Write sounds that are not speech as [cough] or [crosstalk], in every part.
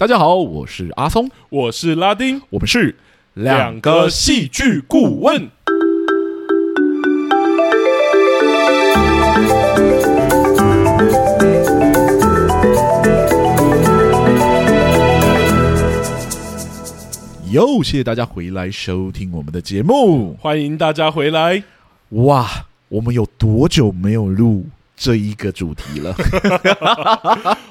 大家好，我是阿松，我是拉丁，我们是两个戏剧顾问。又谢谢大家回来收听我们的节目，欢迎大家回来。哇，我们有多久没有录这一个主题了？[laughs]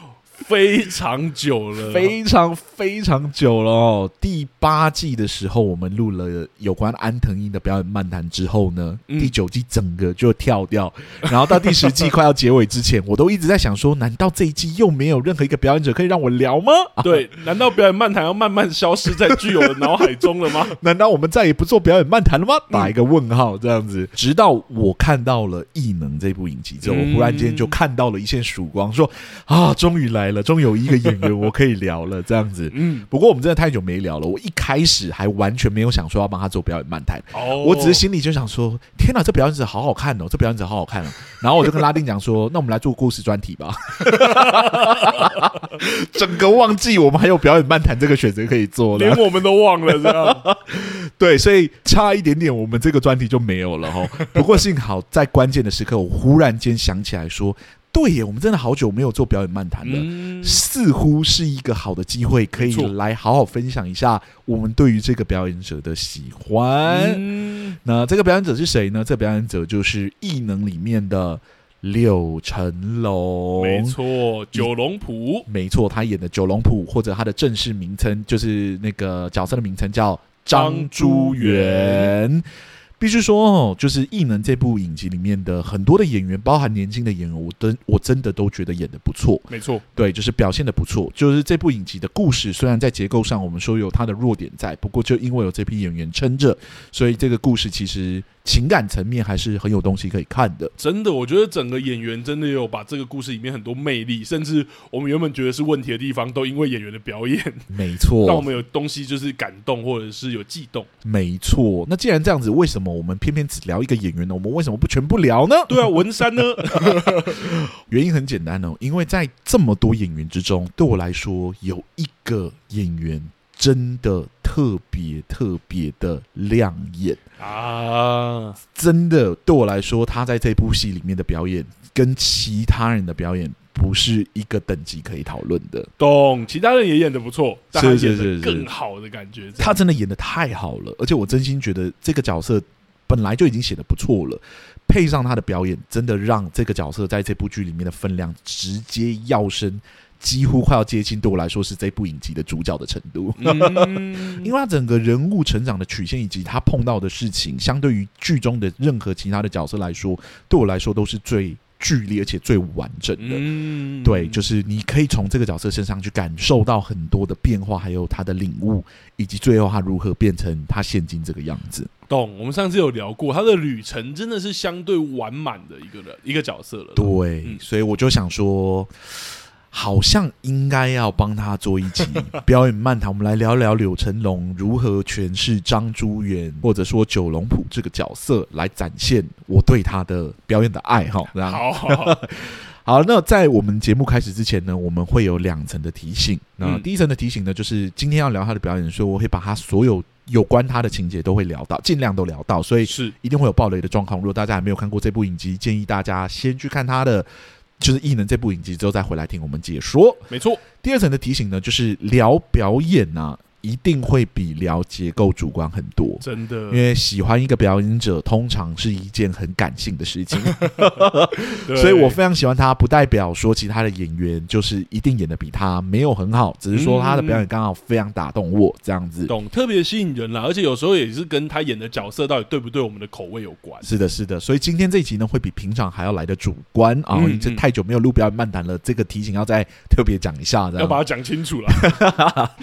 非常久了，非常非常久了哦。第八季的时候，我们录了有关安藤英的表演漫谈之后呢，嗯、第九季整个就跳掉，然后到第十季快要结尾之前，我都一直在想说，难道这一季又没有任何一个表演者可以让我聊吗？[laughs] [laughs] 对，难道表演漫谈要慢慢消失在巨友的脑海中了吗？[laughs] 难道我们再也不做表演漫谈了吗？打一个问号，这样子。直到我看到了《异能》这部影集之后，我忽然间就看到了一线曙光，说啊，终于来了。终于有一个演员我可以聊了，这样子。嗯，不过我们真的太久没聊了。我一开始还完全没有想说要帮他做表演漫谈，哦，我只是心里就想说：天哪，这表演者好好看哦，这表演者好好看哦。然后我就跟拉丁讲说：那我们来做故事专题吧。[laughs] 整个忘记我们还有表演漫谈这个选择可以做了，连我们都忘了这样。[laughs] 对，所以差一点点，我们这个专题就没有了哈。不过幸好在关键的时刻，我忽然间想起来说。对耶，我们真的好久没有做表演漫谈了，嗯，似乎是一个好的机会，可以来好好分享一下我们对于这个表演者的喜欢。嗯、那这个表演者是谁呢？这个表演者就是《异能》里面的柳成龙，没错，九龙谱，没错，他演的九龙谱，或者他的正式名称就是那个角色的名称叫张珠元。必须说哦，就是《异能》这部影集里面的很多的演员，包含年轻的演员，我都我真的都觉得演的不错。没错，对，就是表现的不错。就是这部影集的故事，虽然在结构上我们说有它的弱点在，不过就因为有这批演员撑着，所以这个故事其实。情感层面还是很有东西可以看的，真的，我觉得整个演员真的有把这个故事里面很多魅力，甚至我们原本觉得是问题的地方，都因为演员的表演，没错，让我们有东西就是感动或者是有悸动，没错。那既然这样子，为什么我们偏偏只聊一个演员呢？我们为什么不全部聊呢？对啊，文山呢？[laughs] 原因很简单哦，因为在这么多演员之中，对我来说有一个演员。真的特别特别的亮眼啊！真的对我来说，他在这部戏里面的表演跟其他人的表演不是一个等级可以讨论的。懂，其他人也演得不错，但他演的更好的感觉。是是是是，他真的演的太好了，而且我真心觉得这个角色本来就已经写得不错了，配上他的表演，真的让这个角色在这部剧里面的分量直接要升。几乎快要接近，对我来说是这部影集的主角的程度，嗯、[laughs] 因为他整个人物成长的曲线以及他碰到的事情，相对于剧中的任何其他的角色来说，对我来说都是最剧烈而且最完整的。嗯、对，就是你可以从这个角色身上去感受到很多的变化，还有他的领悟，以及最后他如何变成他现今这个样子。懂？我们上次有聊过，他的旅程真的是相对完满的一个人，一个角色了。对，嗯、所以我就想说。好像应该要帮他做一集 [laughs] 表演漫谈，我们来聊聊柳成龙如何诠释张珠元，或者说九龙谱这个角色，来展现我对他的表演的爱哈。好好好，[laughs] 好，那在我们节目开始之前呢，我们会有两层的提醒。那第一层的提醒呢，就是今天要聊他的表演，所以我会把他所有有关他的情节都会聊到，尽量都聊到，所以是一定会有爆雷的状况。如果大家还没有看过这部影集，建议大家先去看他的。就是异能这部影集之后再回来听我们解说，没错。第二层的提醒呢，就是聊表演啊。一定会比聊结构主观很多，真的。因为喜欢一个表演者，通常是一件很感性的事情，[laughs] 所以我非常喜欢他。不代表说其他的演员就是一定演的比他没有很好，只是说他的表演刚好非常打动我，这样子。懂，特别吸引人啦，而且有时候也是跟他演的角色到底对不对我们的口味有关。是的，是的。所以今天这一集呢，会比平常还要来的主观啊！这太久没有录表演漫谈了，这个提醒要再特别讲一下，要把它讲清楚了。[laughs]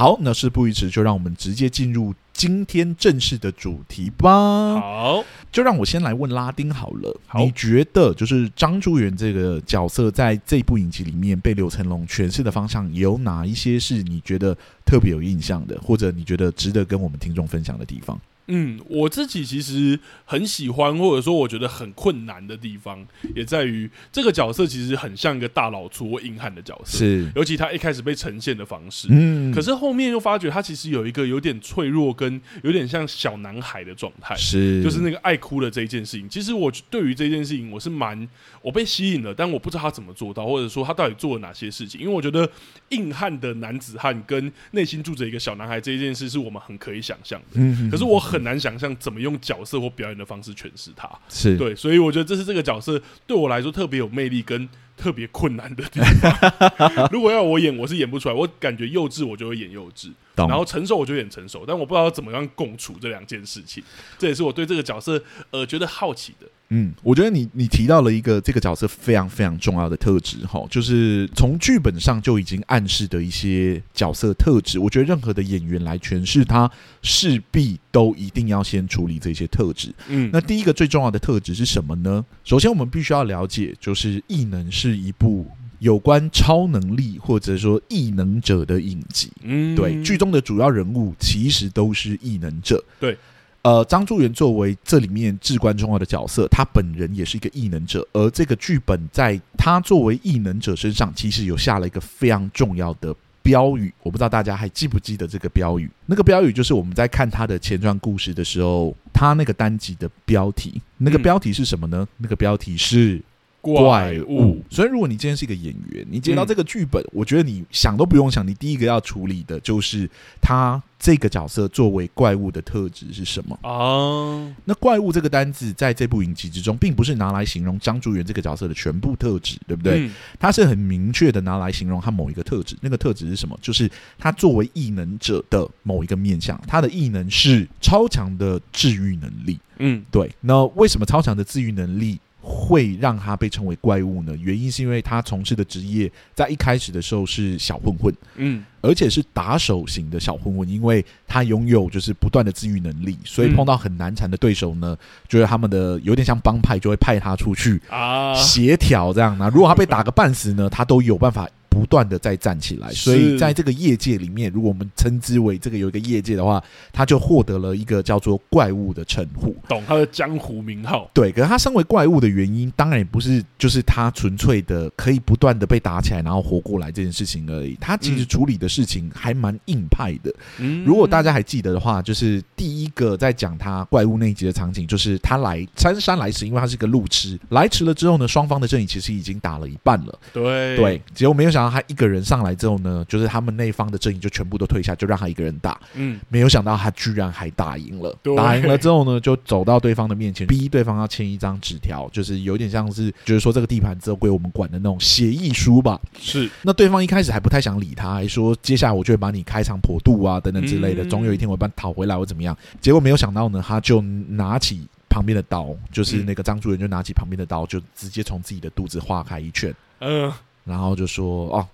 好，那事不宜迟，就让我们直接进入今天正式的主题吧。好，就让我先来问拉丁好了。好，你觉得就是张珠元这个角色在这部影集里面被柳成龙诠释的方向有哪一些是你觉得特别有印象的，或者你觉得值得跟我们听众分享的地方？嗯，我自己其实很喜欢，或者说我觉得很困难的地方，也在于这个角色其实很像一个大老粗或硬汉的角色，是，尤其他一开始被呈现的方式，嗯，可是后面又发觉他其实有一个有点脆弱跟有点像小男孩的状态，是，就是那个爱哭的这一件事情。其实我对于这件事情我是蛮我被吸引了，但我不知道他怎么做到，或者说他到底做了哪些事情，因为我觉得硬汉的男子汉跟内心住着一个小男孩这一件事是我们很可以想象的，嗯，可是我很。很难想象怎么用角色或表演的方式诠释他，是对，所以我觉得这是这个角色对我来说特别有魅力跟特别困难的地方。[laughs] 如果要我演，我是演不出来。我感觉幼稚，我就会演幼稚；然后成熟，我就演成熟。但我不知道怎么样共处这两件事情，这也是我对这个角色呃觉得好奇的。嗯，我觉得你你提到了一个这个角色非常非常重要的特质哈，就是从剧本上就已经暗示的一些角色特质。我觉得任何的演员来诠释他，势必都一定要先处理这些特质。嗯，那第一个最重要的特质是什么呢？首先，我们必须要了解，就是异能是一部有关超能力或者说异能者的影集。嗯，对，剧中的主要人物其实都是异能者。对。呃，张珠元作为这里面至关重要的角色，他本人也是一个异能者，而这个剧本在他作为异能者身上，其实有下了一个非常重要的标语。我不知道大家还记不记得这个标语？那个标语就是我们在看他的前传故事的时候，他那个单集的标题。那个标题是什么呢？嗯、那个标题是。怪物，所以如果你今天是一个演员，你接到这个剧本，我觉得你想都不用想，你第一个要处理的就是他这个角色作为怪物的特质是什么啊？那怪物这个单字在这部影集之中，并不是拿来形容张竹元这个角色的全部特质，对不对？他是很明确的拿来形容他某一个特质，那个特质是什么？就是他作为异能者的某一个面向，他的异能是超强的治愈能力。嗯，对。那为什么超强的治愈能力会让他被称为怪物呢？原因是因为他从事的职业在一开始的时候是小混混，嗯，而且是打手型的小混混，因为他拥有就是不断的自愈能力，所以碰到很难缠的对手呢，觉得他们的有点像帮派，就会派他出去啊协调这样。那如果他被打个半死呢，他都有办法。不断的在站起来，所以在这个业界里面，如果我们称之为这个有一个业界的话，他就获得了一个叫做怪物的称呼，懂他的江湖名号。对，可是他身为怪物的原因，当然也不是就是他纯粹的可以不断的被打起来，然后活过来这件事情而已。他其实处理的事情还蛮硬派的。嗯，如果大家还记得的话，就是第一个在讲他怪物那一集的场景，就是他来姗姗来迟，因为他是个路痴，来迟了之后呢，双方的阵营其实已经打了一半了。对对，结果没有想。然后他一个人上来之后呢，就是他们那方的阵营就全部都退下，就让他一个人打。嗯，没有想到他居然还打赢了。打赢了之后呢，就走到对方的面前，逼对方要签一张纸条，就是有点像是，就是说这个地盘之后归我们管的那种协议书吧。是。那对方一开始还不太想理他，还说接下来我就会把你开肠破肚啊，等等之类的，总有一天我会把你讨回来或怎么样。结果没有想到呢，他就拿起旁边的刀，就是那个张主任就拿起旁边的刀，就直接从自己的肚子划开一圈。嗯。然后就说哦，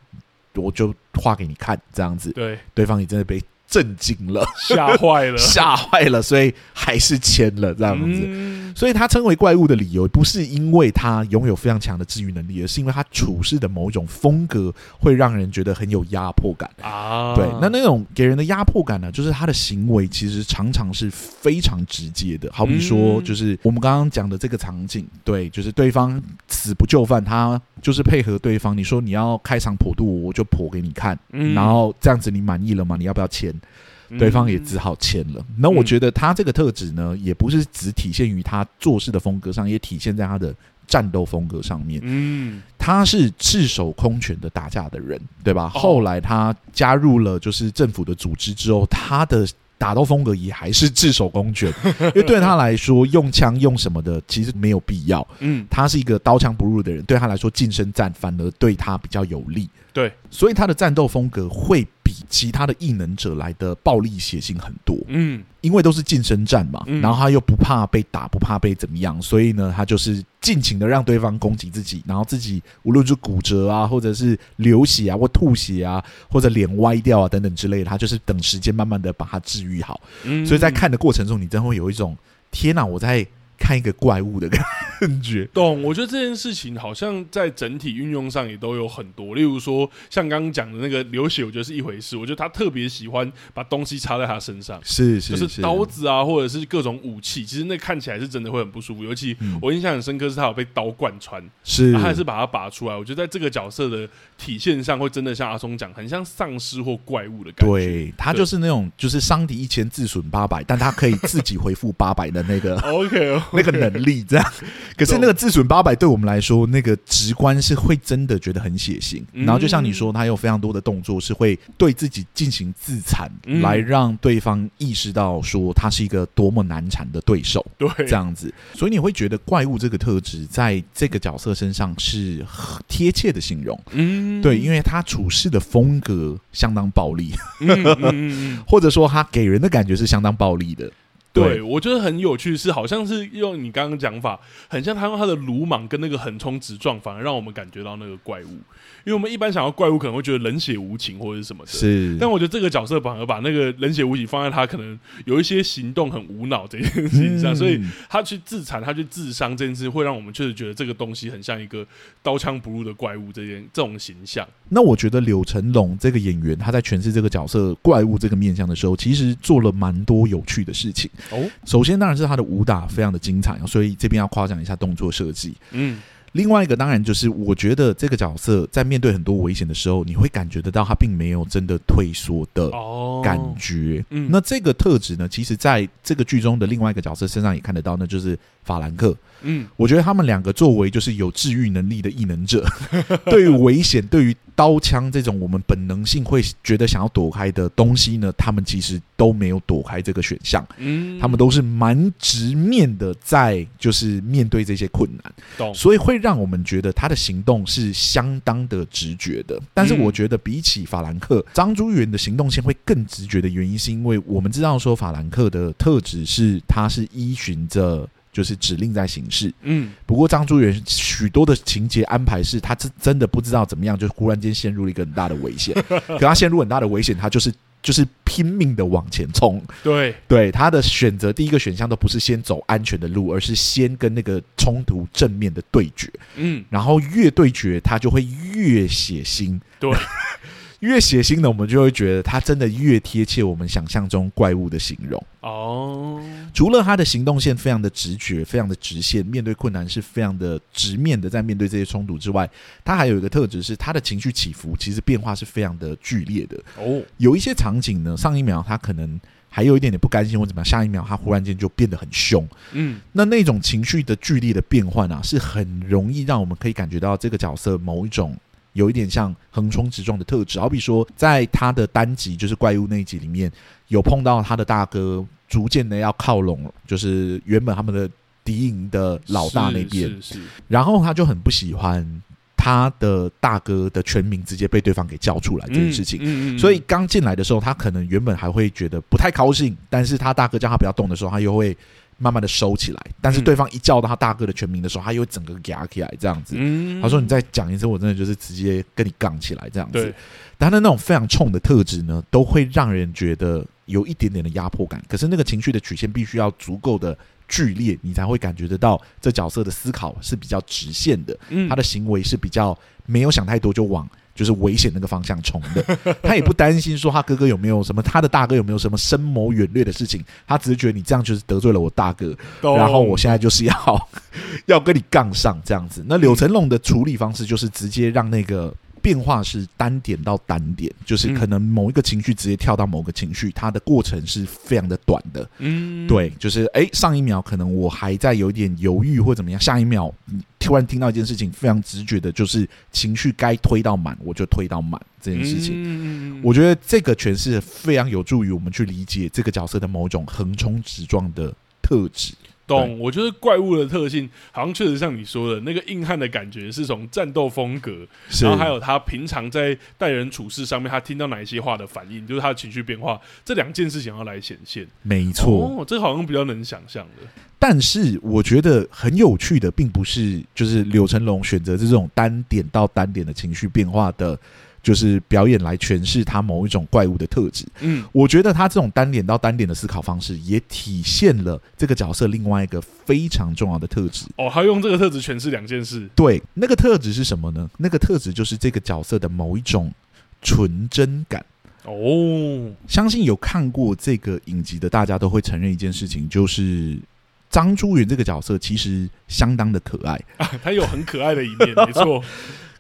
我就画给你看，这样子。对，对方也真的被震惊了，吓坏了，[laughs] 吓坏了，所以还是签了这样子。嗯所以他称为怪物的理由，不是因为他拥有非常强的治愈能力，而是因为他处事的某一种风格会让人觉得很有压迫感啊。对，那那种给人的压迫感呢，就是他的行为其实常常是非常直接的。好比说，就是我们刚刚讲的这个场景，对，就是对方死不就范，他就是配合对方。你说你要开场破肚，我就剖给你看，然后这样子你满意了吗？你要不要签？对方也只好签了。那我觉得他这个特质呢，也不是只体现于他做事的风格上，也体现在他的战斗风格上面。嗯，他是赤手空拳的打架的人，对吧？后来他加入了就是政府的组织之后，他的打斗风格也还是赤手空拳，[laughs] 因为对他来说，用枪用什么的其实没有必要。嗯，他是一个刀枪不入的人，对他来说，近身战反而对他比较有利。对，所以他的战斗风格会比其他的异能者来的暴力血腥很多。嗯，因为都是近身战嘛，然后他又不怕被打，不怕被怎么样，所以呢，他就是尽情的让对方攻击自己，然后自己无论是骨折啊，或者是流血啊，或吐血啊，或者脸歪掉啊等等之类的，他就是等时间慢慢的把它治愈好。嗯，所以在看的过程中，你真会有一种天哪，我在看一个怪物的感觉。懂？我觉得这件事情好像在整体运用上也都有很多，例如说像刚刚讲的那个流血，我觉得是一回事。我觉得他特别喜欢把东西插在他身上，是是，就是刀子啊，或者是各种武器，其实那看起来是真的会很不舒服。尤其我印象很深刻，是他有被刀贯穿，是他还是把它拔出来。我觉得在这个角色的体现上，会真的像阿松讲，很像丧尸或怪物的感觉。对，他就是那种就是伤敌一千自损八百，但他可以自己回复八百的那个 OK [laughs] 那个能力这样。[laughs] 可是那个自损八百对我们来说，那个直观是会真的觉得很血腥。然后就像你说，他有非常多的动作是会对自己进行自残，来让对方意识到说他是一个多么难缠的对手。对，这样子，所以你会觉得怪物这个特质在这个角色身上是很贴切的形容。嗯，对，因为他处事的风格相当暴力，[laughs] 或者说他给人的感觉是相当暴力的。对，我觉得很有趣，是好像是用你刚刚讲法，很像他用他的鲁莽跟那个横冲直撞，反而让我们感觉到那个怪物。因为我们一般想要怪物，可能会觉得冷血无情或者是什么的。是，但我觉得这个角色反而把那个冷血无情放在他可能有一些行动很无脑这件事情上，所以他去自残、他去自伤这件事，会让我们确实觉得这个东西很像一个刀枪不入的怪物这件这种形象。那我觉得柳成龙这个演员他在诠释这个角色怪物这个面向的时候，其实做了蛮多有趣的事情。哦，首先当然是他的武打非常的精彩，所以这边要夸奖一下动作设计。嗯，另外一个当然就是我觉得这个角色在面对很多危险的时候，你会感觉得到他并没有真的退缩的感觉。嗯，那这个特质呢，其实在这个剧中的另外一个角色身上也看得到，那就是法兰克。嗯，我觉得他们两个作为就是有治愈能力的异能者，[laughs] 对于危险，对于刀枪这种我们本能性会觉得想要躲开的东西呢，他们其实都没有躲开这个选项。嗯，他们都是蛮直面的，在就是面对这些困难。懂，所以会让我们觉得他的行动是相当的直觉的。但是我觉得比起法兰克，张珠元的行动线会更直觉的原因，是因为我们知道说法兰克的特质是他是依循着。就是指令在行事，嗯。不过张珠元许多的情节安排是，他真真的不知道怎么样，就忽然间陷入了一个很大的危险。[laughs] 可他陷入很大的危险，他就是就是拼命的往前冲。对对，他的选择第一个选项都不是先走安全的路，而是先跟那个冲突正面的对决。嗯，然后越对决，他就会越血腥。对。[laughs] 越血腥的，我们就会觉得他真的越贴切我们想象中怪物的形容哦。除了他的行动线非常的直觉、非常的直线，面对困难是非常的直面的，在面对这些冲突之外，他还有一个特质是他的情绪起伏其实变化是非常的剧烈的哦。有一些场景呢，上一秒他可能还有一点点不甘心或怎么样，下一秒他忽然间就变得很凶。嗯，那那种情绪的剧烈的变换啊，是很容易让我们可以感觉到这个角色某一种。有一点像横冲直撞的特质，好比说，在他的单集就是怪物那一集里面，有碰到他的大哥，逐渐的要靠拢，就是原本他们的敌营的老大那边，然后他就很不喜欢他的大哥的全名直接被对方给叫出来这件事情，所以刚进来的时候，他可能原本还会觉得不太高兴，但是他大哥叫他不要动的时候，他又会。慢慢的收起来，但是对方一叫到他大哥的全名的时候，他又整个夹起来这样子。他说：“你再讲一次，我真的就是直接跟你杠起来这样子。”但他的那种非常冲的特质呢，都会让人觉得有一点点的压迫感。可是那个情绪的曲线必须要足够的剧烈，你才会感觉得到这角色的思考是比较直线的，他的行为是比较没有想太多就往。就是危险那个方向冲的，[laughs] 他也不担心说他哥哥有没有什么，他的大哥有没有什么深谋远虑的事情，他只是觉得你这样就是得罪了我大哥，然后我现在就是要 [laughs] 要跟你杠上这样子。那柳成龙的处理方式就是直接让那个。变化是单点到单点，就是可能某一个情绪直接跳到某个情绪，它的过程是非常的短的。嗯，对，就是哎、欸，上一秒可能我还在有一点犹豫或怎么样，下一秒突然听到一件事情，非常直觉的，就是情绪该推到满，我就推到满这件事情。嗯，我觉得这个诠释非常有助于我们去理解这个角色的某种横冲直撞的特质。懂，我觉得怪物的特性好像确实像你说的那个硬汉的感觉，是从战斗风格，然后还有他平常在待人处事上面，他听到哪一些话的反应，就是他的情绪变化，这两件事情要来显现。没错，哦，这好像比较能想象的。但是我觉得很有趣的，并不是就是柳成龙选择这种单点到单点的情绪变化的。就是表演来诠释他某一种怪物的特质。嗯，我觉得他这种单点到单点的思考方式，也体现了这个角色另外一个非常重要的特质。哦，他用这个特质诠释两件事。对，那个特质是什么呢？那个特质就是这个角色的某一种纯真感。哦，相信有看过这个影集的大家都会承认一件事情，就是张珠云这个角色其实相当的可爱 [laughs] 啊，他有很可爱的一面，没错。[laughs]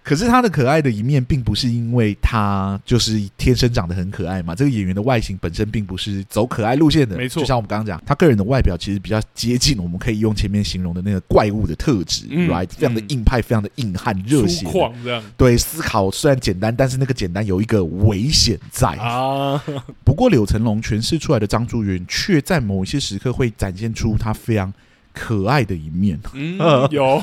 可是他的可爱的一面，并不是因为他就是天生长得很可爱嘛。这个演员的外形本身并不是走可爱路线的，没错。就像我们刚刚讲，他个人的外表其实比较接近我们可以用前面形容的那个怪物的特质，嗯，right？非常的硬派，非常的硬汉、热血、这样。对，思考虽然简单，但是那个简单有一个危险在啊。不过柳成龙诠释出来的张珠元，却在某一些时刻会展现出他非常。可爱的一面，嗯，[laughs] 有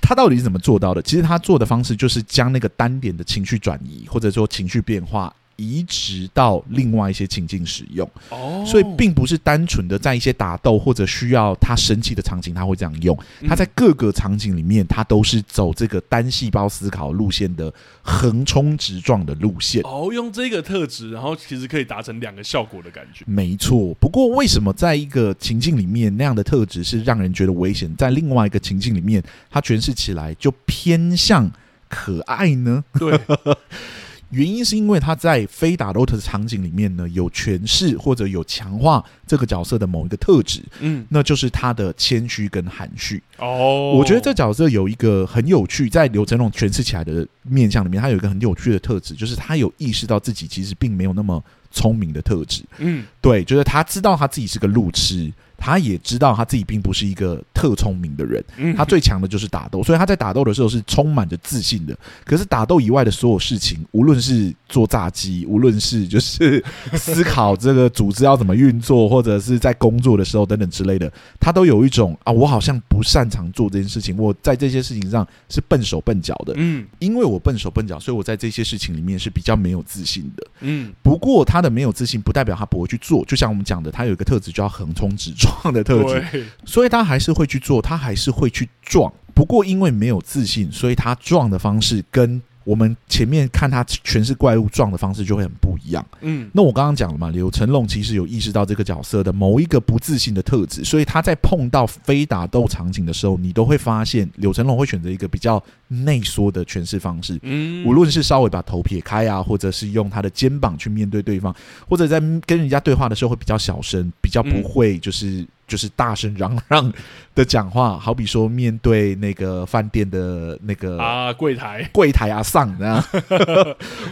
他到底是怎么做到的？其实他做的方式就是将那个单点的情绪转移，或者说情绪变化。移植到另外一些情境使用，哦，所以并不是单纯的在一些打斗或者需要他生气的场景，他会这样用。他在各个场景里面，他都是走这个单细胞思考路线的横冲直撞的路线。哦，用这个特质，然后其实可以达成两个效果的感觉。没错。不过，为什么在一个情境里面那样的特质是让人觉得危险，在另外一个情境里面，它诠释起来就偏向可爱呢？对。[laughs] 原因是因为他在非打斗的场景里面呢，有诠释或者有强化这个角色的某一个特质，嗯，那就是他的谦虚跟含蓄。哦，我觉得这角色有一个很有趣，在刘成龙诠释起来的面相里面，他有一个很有趣的特质，就是他有意识到自己其实并没有那么聪明的特质。嗯，对，就是他知道他自己是个路痴。他也知道他自己并不是一个特聪明的人，他最强的就是打斗，所以他在打斗的时候是充满着自信的。可是打斗以外的所有事情，无论是做炸鸡，无论是就是思考这个组织要怎么运作，或者是在工作的时候等等之类的，他都有一种啊，我好像不擅长做这件事情，我在这些事情上是笨手笨脚的。嗯，因为我笨手笨脚，所以我在这些事情里面是比较没有自信的。嗯，不过他的没有自信不代表他不会去做，就像我们讲的，他有一个特质叫横冲直撞。的特质，所以他还是会去做，他还是会去撞。不过因为没有自信，所以他撞的方式跟我们前面看他全是怪物撞的方式就会很不一样。嗯，那我刚刚讲了嘛，柳成龙其实有意识到这个角色的某一个不自信的特质，所以他在碰到非打斗场景的时候，你都会发现柳成龙会选择一个比较内缩的诠释方式。嗯，无论是稍微把头撇开啊，或者是用他的肩膀去面对对方，或者在跟人家对话的时候会比较小声，比较不会就是。就是大声嚷嚷的讲话，好比说面对那个饭店的那个啊柜台柜台阿桑这样，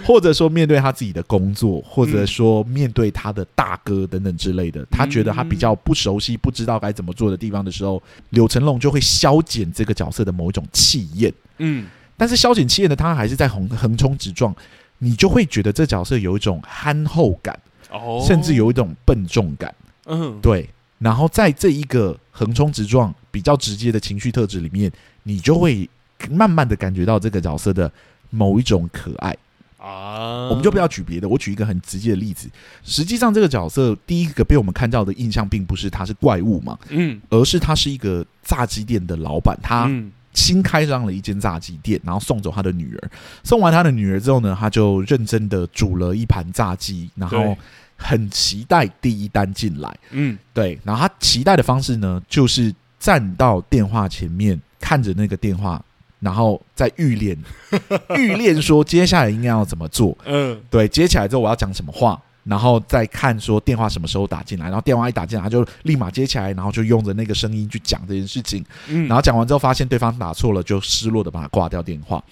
或者说面对他自己的工作，或者说面对他的大哥等等之类的，他觉得他比较不熟悉、不知道该怎么做的地方的时候，柳成龙就会消减这个角色的某一种气焰。嗯，但是消减气焰的他还是在横横冲直撞，你就会觉得这角色有一种憨厚感，哦，甚至有一种笨重感。嗯，对。然后在这一个横冲直撞、比较直接的情绪特质里面，你就会慢慢的感觉到这个角色的某一种可爱啊。我们就不要举别的，我举一个很直接的例子。实际上，这个角色第一个被我们看到的印象，并不是他是怪物嘛，嗯，而是他是一个炸鸡店的老板，他新开张了一间炸鸡店，然后送走他的女儿。送完他的女儿之后呢，他就认真的煮了一盘炸鸡，然后。很期待第一单进来，嗯，对。然后他期待的方式呢，就是站到电话前面，看着那个电话，然后再预练，[laughs] 预练说接下来应该要怎么做，嗯，对。接起来之后我要讲什么话，然后再看说电话什么时候打进来，然后电话一打进来，他就立马接起来，然后就用着那个声音去讲这件事情，嗯，然后讲完之后发现对方打错了，就失落的把他挂掉电话。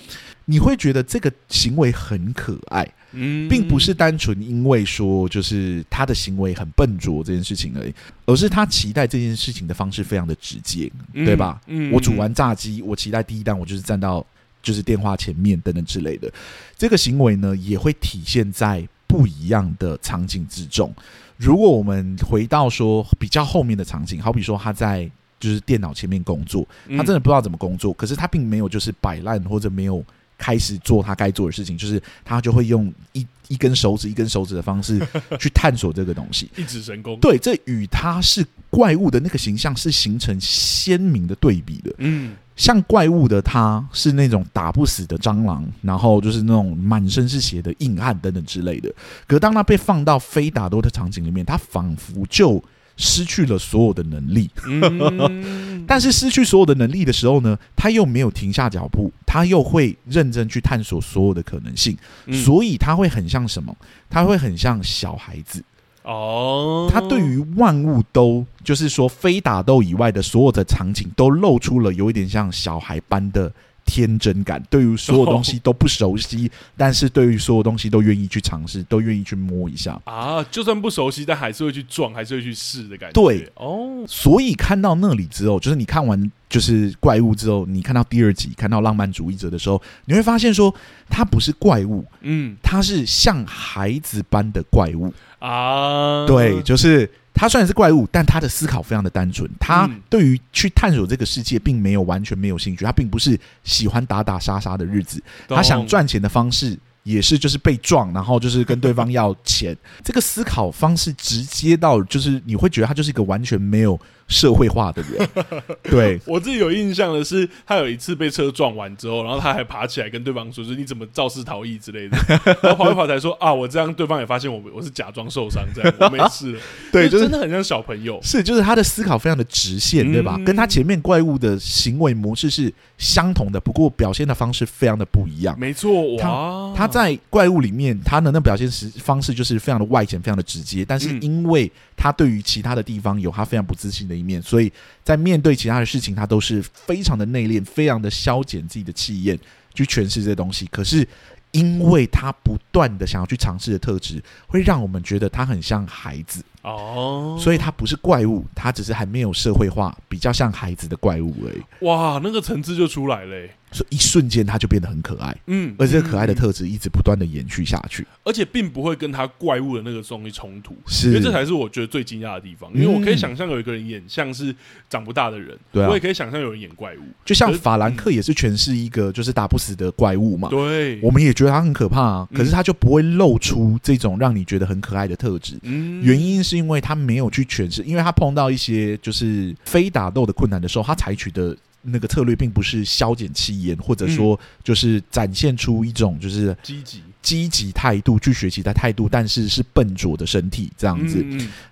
你会觉得这个行为很可爱。嗯，并不是单纯因为说就是他的行为很笨拙这件事情而已，而是他期待这件事情的方式非常的直接，对吧？嗯，我煮完炸鸡，我期待第一单我就是站到就是电话前面等等之类的，这个行为呢也会体现在不一样的场景之中。如果我们回到说比较后面的场景，好比说他在就是电脑前面工作，他真的不知道怎么工作，可是他并没有就是摆烂或者没有。开始做他该做的事情，就是他就会用一一根手指一根手指的方式 [laughs] 去探索这个东西，一指神功。对，这与他是怪物的那个形象是形成鲜明的对比的。嗯，像怪物的他是那种打不死的蟑螂，然后就是那种满身是血的硬汉等等之类的。可当他被放到非打斗的场景里面，他仿佛就失去了所有的能力。嗯，[laughs] 但是失去所有的能力的时候呢，他又没有停下脚步，他又会认真去探索所有的可能性。嗯，所以他会很像什么？他会很像小孩子。哦，他对于万物都就是说，非打斗以外的所有的场景都露出了有一点像小孩般的天真感。对于所有东西都不熟悉，哦、[laughs] 但是对于所有东西都愿意去尝试，都愿意去摸一下啊。就算不熟悉，但还是会去撞，还是会去试的感觉。对，哦，所以看到那里之后，就是你看完就是怪物之后，你看到第二集，看到浪漫主义者的时候，你会发现说，他不是怪物，嗯，他是像孩子般的怪物。啊，对，就是他虽然是怪物，但他的思考非常的单纯。他对于去探索这个世界，并没有完全没有兴趣。他并不是喜欢打打杀杀的日子，他想赚钱的方式。也是，就是被撞，然后就是跟对方要钱。这个思考方式直接到，就是你会觉得他就是一个完全没有社会化的人。[laughs] 对，我自己有印象的是，他有一次被车撞完之后，然后他还爬起来跟对方说：“说你怎么肇事逃逸之类的。[laughs] ”然后跑一跑才说：“啊，我这样，对方也发现我我是假装受伤，这样我没事了。[laughs] ”对，就是真的很像小朋友。是，就是他的思考非常的直线，对吧？嗯、跟他前面怪物的行为模式是相同的，不过表现的方式非常的不一样。没错，哇，他，他在怪物里面，他的那表现时方式就是非常的外显，非常的直接。但是因为他对于其他的地方有他非常不自信的一面，所以在面对其他的事情，他都是非常的内敛，非常的消减自己的气焰去诠释这些东西。可是因为他不断的想要去尝试的特质，会让我们觉得他很像孩子。哦，所以他不是怪物，他只是还没有社会化，比较像孩子的怪物而已。哇，那个层次就出来了，所以一瞬间他就变得很可爱。嗯，而这个可爱的特质一直不断的延续下去，而且并不会跟他怪物的那个东西冲突，是，因为这才是我觉得最惊讶的地方。因为我可以想象有一个人演像是长不大的人，对，我也可以想象有人演怪物，就像法兰克也是诠释一个就是打不死的怪物嘛。对，我们也觉得他很可怕啊，可是他就不会露出这种让你觉得很可爱的特质。嗯，原因是因为他没有去诠释，因为他碰到一些就是非打斗的困难的时候，他采取的那个策略并不是消减气焰，或者说就是展现出一种就是积极积极态度去学习的态度，但是是笨拙的身体这样子。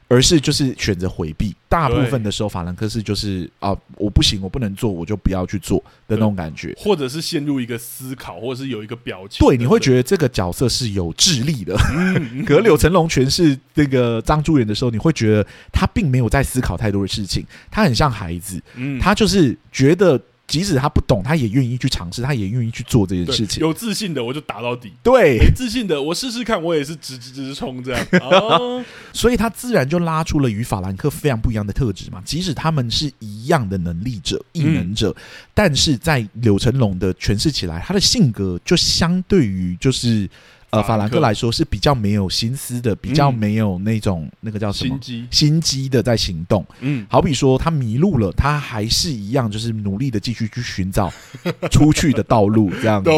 而是就是选择回避，大部分的时候法兰克斯就是啊，我不行，我不能做，我就不要去做的那种感觉，或者是陷入一个思考，或者是有一个表情。对，你会觉得这个角色是有智力的。嗯，[laughs] 可柳成龙诠释那个张珠元的时候，你会觉得他并没有在思考太多的事情，他很像孩子，嗯，他就是觉得。即使他不懂，他也愿意去尝试，他也愿意去做这件事情。有自信的我就打到底，对，没自信的我试试看，我也是直直直冲这样。[laughs] 哦，所以他自然就拉出了与法兰克非常不一样的特质嘛。即使他们是一样的能力者、异能者，嗯、但是在柳成龙的诠释起来，他的性格就相对于就是。呃，法兰克来说是比较没有心思的，比较没有那种、嗯、那个叫什么心机心机的在行动。嗯，好比说他迷路了，他还是一样，就是努力的继续去寻找 [laughs] 出去的道路，这样子。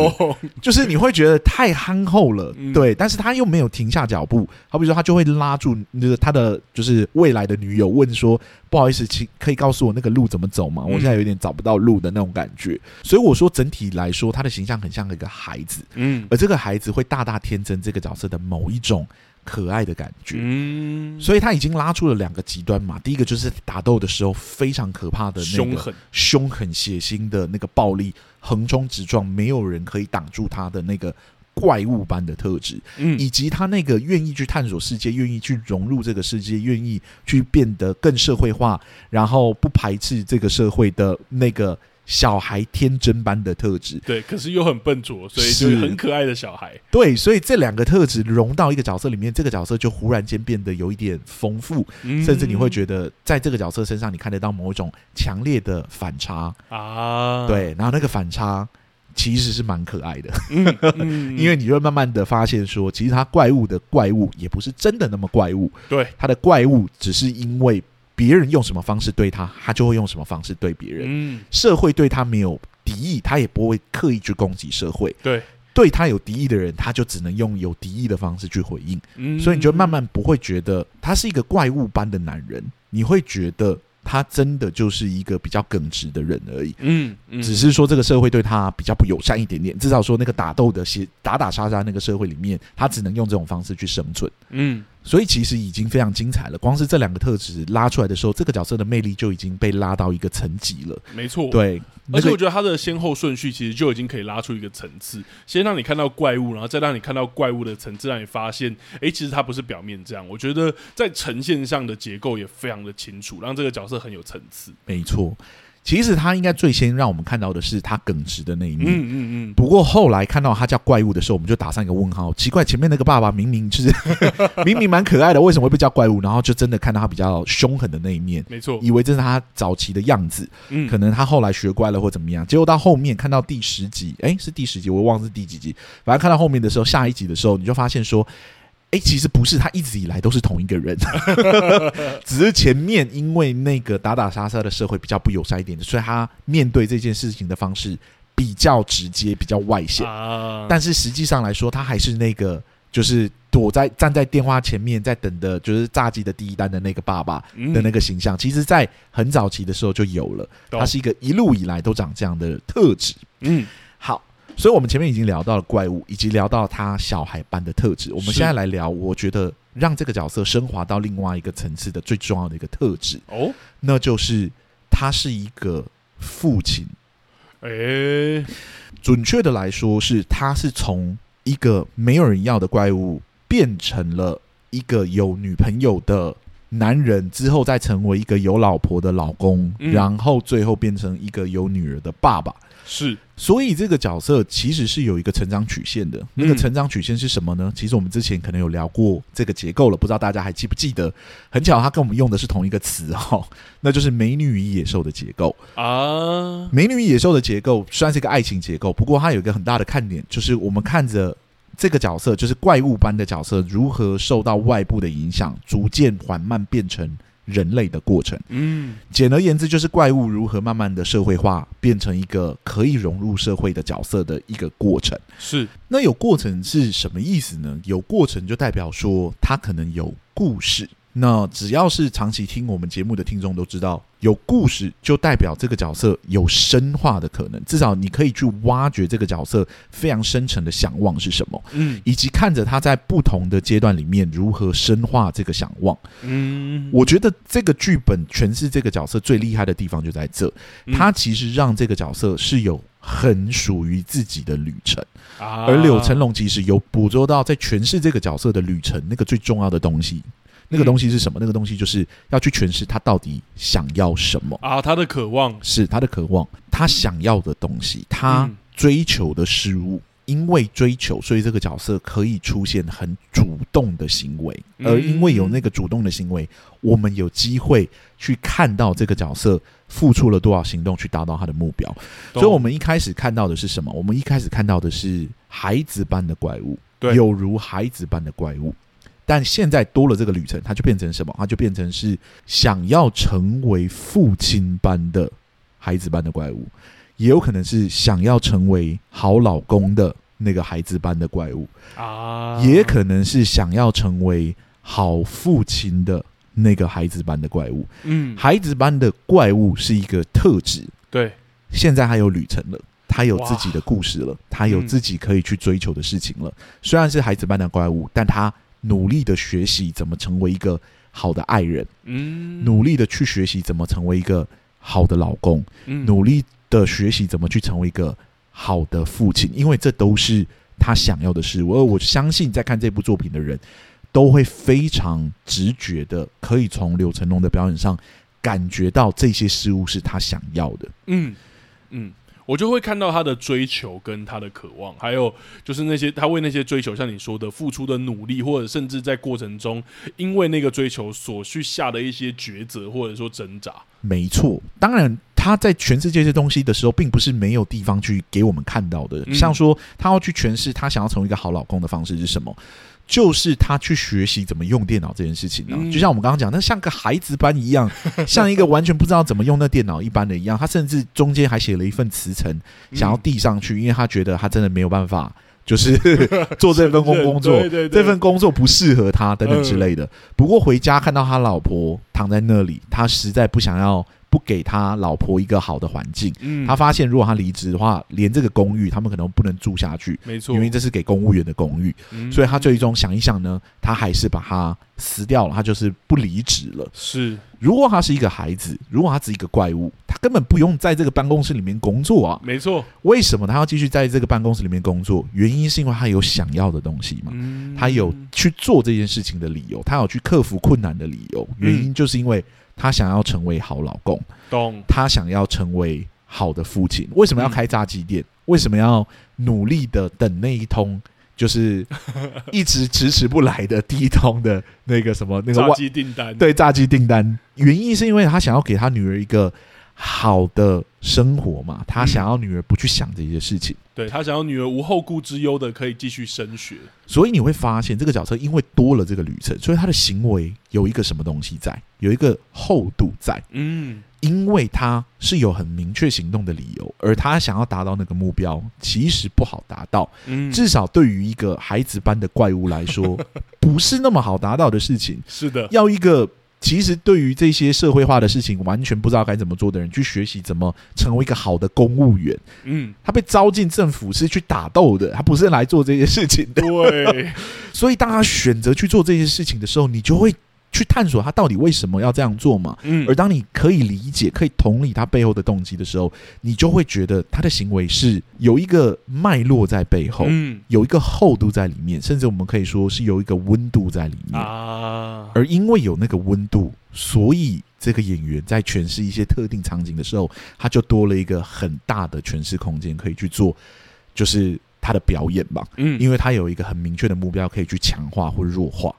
就是你会觉得太憨厚了，嗯、对，但是他又没有停下脚步。好比说他就会拉住就是他的就是未来的女友，问说。不好意思，请可以告诉我那个路怎么走吗？我现在有点找不到路的那种感觉。所以我说整体来说，他的形象很像一个孩子，嗯，而这个孩子会大大天真这个角色的某一种可爱的感觉，嗯，所以他已经拉出了两个极端嘛。第一个就是打斗的时候非常可怕的那个凶狠、凶狠、血腥的那个暴力，横冲直撞，没有人可以挡住他的那个。怪物般的特质，嗯，以及他那个愿意去探索世界、愿意去融入这个世界、愿意去变得更社会化，然后不排斥这个社会的那个小孩天真般的特质。对，可是又很笨拙，所以是很可爱的小孩。对，所以这两个特质融到一个角色里面，这个角色就忽然间变得有一点丰富，嗯，甚至你会觉得在这个角色身上，你看得到某一种强烈的反差啊。对，然后那个反差。其实是蛮可爱的，[laughs] 因为你会慢慢的发现说，其实他怪物的怪物也不是真的那么怪物，对，他的怪物只是因为别人用什么方式对他，他就会用什么方式对别人。社会对他没有敌意，他也不会刻意去攻击社会。对。对他有敌意的人，他就只能用有敌意的方式去回应。嗯，所以你就慢慢不会觉得他是一个怪物般的男人，你会觉得。他真的就是一个比较耿直的人而已，嗯，嗯，只是说这个社会对他比较不友善一点点。至少说那个打斗的、些打打杀杀那个社会里面，他只能用这种方式去生存，嗯。所以其实已经非常精彩了。光是这两个特质拉出来的时候，这个角色的魅力就已经被拉到一个层级了。没错，对。而且我觉得它的先后顺序其实就已经可以拉出一个层次，先让你看到怪物，然后再让你看到怪物的层次，让你发现，哎，其实它不是表面这样。我觉得在呈现上的结构也非常的清楚，让这个角色很有层次。没错。其实他应该最先让我们看到的是他耿直的那一面。嗯嗯嗯。不过后来看到他叫怪物的时候，我们就打上一个问号。奇怪，前面那个爸爸明明就是 [laughs] 明明蛮可爱的，为什么会被叫怪物？然后就真的看到他比较凶狠的那一面。没错，以为这是他早期的样子。嗯。可能他后来学乖了或怎么样。结果到后面看到第十集，哎，是第十集，我忘了是第几集。反正看到后面的时候，下一集的时候，你就发现说。哎，其实不是，他一直以来都是同一个人，[laughs] [laughs] 只是前面因为那个打打杀杀的社会比较不友善一点，所以他面对这件事情的方式比较直接、比较外显。啊、但是实际上来说，他还是那个就是躲在站在电话前面在等的，就是炸鸡的第一单的那个爸爸的那个形象。嗯、其实，在很早期的时候就有了，他是一个一路以来都长这样的特质。嗯，好。所以，我们前面已经聊到了怪物，以及聊到他小孩般的特质。我们现在来聊，我觉得让这个角色升华到另外一个层次的最重要的一个特质哦，那就是他是一个父亲。诶，准确的来说，是他是从一个没有人要的怪物，变成了一个有女朋友的男人，之后再成为一个有老婆的老公，然后最后变成一个有女儿的爸爸。是，所以这个角色其实是有一个成长曲线的。那个成长曲线是什么呢？其实我们之前可能有聊过这个结构了，不知道大家还记不记得？很巧，他跟我们用的是同一个词哈，[laughs] 那就是美女与野兽的结构啊。美女与野兽的结构虽然是一个爱情结构，不过它有一个很大的看点，就是我们看着这个角色，就是怪物般的角色，如何受到外部的影响，逐渐缓慢变成。人类的过程，嗯，简而言之，就是怪物如何慢慢的社会化，变成一个可以融入社会的角色的一个过程。是，那有过程是什么意思呢？有过程就代表说，它可能有故事。那只要是长期听我们节目的听众都知道，有故事就代表这个角色有深化的可能。至少你可以去挖掘这个角色非常深沉的想望是什么，嗯，以及看着他在不同的阶段里面如何深化这个想望。嗯，我觉得这个剧本诠释这个角色最厉害的地方就在这，他其实让这个角色是有很属于自己的旅程，而柳成龙其实有捕捉到在诠释这个角色的旅程那个最重要的东西。那个东西是什么？那个东西就是要去诠释他到底想要什么啊？他的渴望是他的渴望，他想要的东西，他追求的事物。因为追求，所以这个角色可以出现很主动的行为，而因为有那个主动的行为，我们有机会去看到这个角色付出了多少行动去达到他的目标。所以，我们一开始看到的是什么？我们一开始看到的是孩子般的怪物，有如孩子般的怪物。但现在多了这个旅程，它就变成什么？它就变成是想要成为父亲般的孩子般的怪物，也有可能是想要成为好老公的那个孩子般的怪物啊，也可能是想要成为好父亲的那个孩子般的怪物。嗯，孩子般的怪物是一个特质。对，现在他有旅程了，他有自己的故事了，他有自己可以去追求的事情了。虽然是孩子般的怪物，但他。努力的学习怎么成为一个好的爱人，嗯，努力的去学习怎么成为一个好的老公，嗯，努力的学习怎么去成为一个好的父亲，因为这都是他想要的事物。而我相信，在看这部作品的人都会非常直觉的，可以从柳成龙的表演上感觉到这些事物是他想要的。嗯嗯。我就会看到他的追求跟他的渴望，还有就是那些他为那些追求，像你说的付出的努力，或者甚至在过程中因为那个追求所去下的一些抉择，或者说挣扎。没错，当然他在诠释这些东西的时候，并不是没有地方去给我们看到的。像说他要去诠释他想要成为一个好老公的方式是什么？就是他去学习怎么用电脑这件事情呢、啊？就像我们刚刚讲，那像个孩子般一样，[laughs] 像一个完全不知道怎么用那电脑一般的一样。他甚至中间还写了一份辞呈，想要递上去，因为他觉得他真的没有办法就是 [laughs] 做这份工工作，对对对，这份工作不适合他等等之类的。不过回家看到他老婆躺在那里，他实在不想要。不给他老婆一个好的环境，嗯，他发现如果他离职的话，连这个公寓他们可能不能住下去，没错，因为这是给公务员的公寓，嗯，所以他最终想一想呢，他还是把它撕掉了，他就是不离职了。是，如果他是一个孩子，如果他是一个怪物，他根本不用在这个办公室里面工作啊，没错。为什么他要继续在这个办公室里面工作？原因是因为他有想要的东西嘛，嗯，他有去做这件事情的理由，他有去克服困难的理由，原因就是因为。他想要成为好老公，懂？他想要成为好的父亲。为什么要开炸鸡店？嗯、为什么要努力的等那一通，就是 [laughs] 一直迟迟不来的第一通的那个什么那个炸鸡订单？对，炸鸡订单。原因是因为他想要给他女儿一个好的生活嘛，他想要女儿不去想这些事情。嗯对，他想要女儿无后顾之忧的可以继续升学，所以你会发现这个角色因为多了这个旅程，所以他的行为有一个什么东西在，有一个厚度在。嗯，因为他是有很明确行动的理由，而他想要达到那个目标，其实不好达到。嗯，至少对于一个孩子般的怪物来说，[laughs] 不是那么好达到的事情。是的，要一个。其实，对于这些社会化的事情完全不知道该怎么做的人，去学习怎么成为一个好的公务员。嗯，他被招进政府是去打斗的，他不是来做这些事情的。对，[laughs] 所以当他选择去做这些事情的时候，你就会。去探索他到底为什么要这样做嘛？嗯，而当你可以理解、可以同理他背后的动机的时候，你就会觉得他的行为是有一个脉络在背后，嗯，有一个厚度在里面，甚至我们可以说是有一个温度在里面啊。而因为有那个温度，所以这个演员在诠释一些特定场景的时候，他就多了一个很大的诠释空间可以去做，就是他的表演嘛。嗯，因为他有一个很明确的目标可以去强化或弱化。